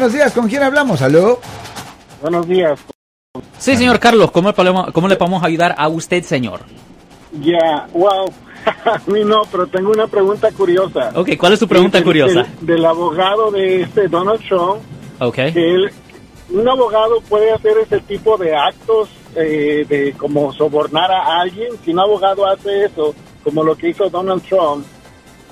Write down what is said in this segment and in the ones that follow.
Buenos días, ¿con quién hablamos? ¿Aló? Buenos días. Sí, señor Carlos, ¿cómo, le podemos- cómo le podemos ayudar a usted, señor? Ya, wow. A mí no, pero tengo una pregunta curiosa. Ok, ¿cuál es su pregunta curiosa? Del, del abogado de este Donald Trump, Ok. que él, un abogado puede hacer ese tipo de actos eh, de como sobornar a alguien. Si un abogado hace eso, como lo que hizo Donald Trump,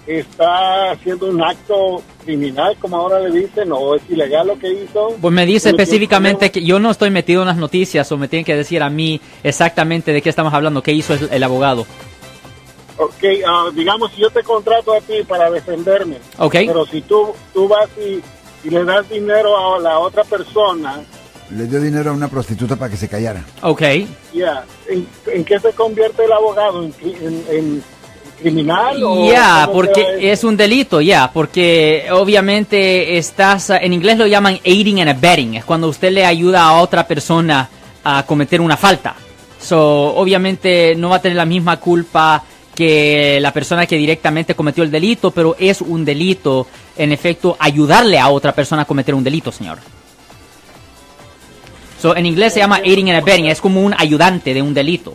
está haciendo un acto criminal, como ahora le dicen, o es ilegal lo que hizo. Pues me dice específicamente que yo no estoy metido en las noticias o me tienen que decir a mí exactamente de qué estamos hablando, qué hizo el, el abogado. Ok, ah, digamos, si yo te contrato a ti para defenderme, Ok. pero si tú, tú vas y, y le das dinero a la otra persona, Le dio dinero a una prostituta para que se callara. Ok. ya, ¿en, en qué se convierte el abogado? ¿En, en- en criminal? Ya, porque es un delito, ya, porque obviamente estás, en inglés lo llaman aiding and abetting, es cuando usted le ayuda a otra persona a cometer una falta. So, obviamente no va a tener la misma culpa que la persona que directamente cometió el delito, pero es un delito, en efecto, ayudarle a otra persona a cometer un delito, señor. So, en inglés se llama aiding and abetting, es como un ayudante de un delito.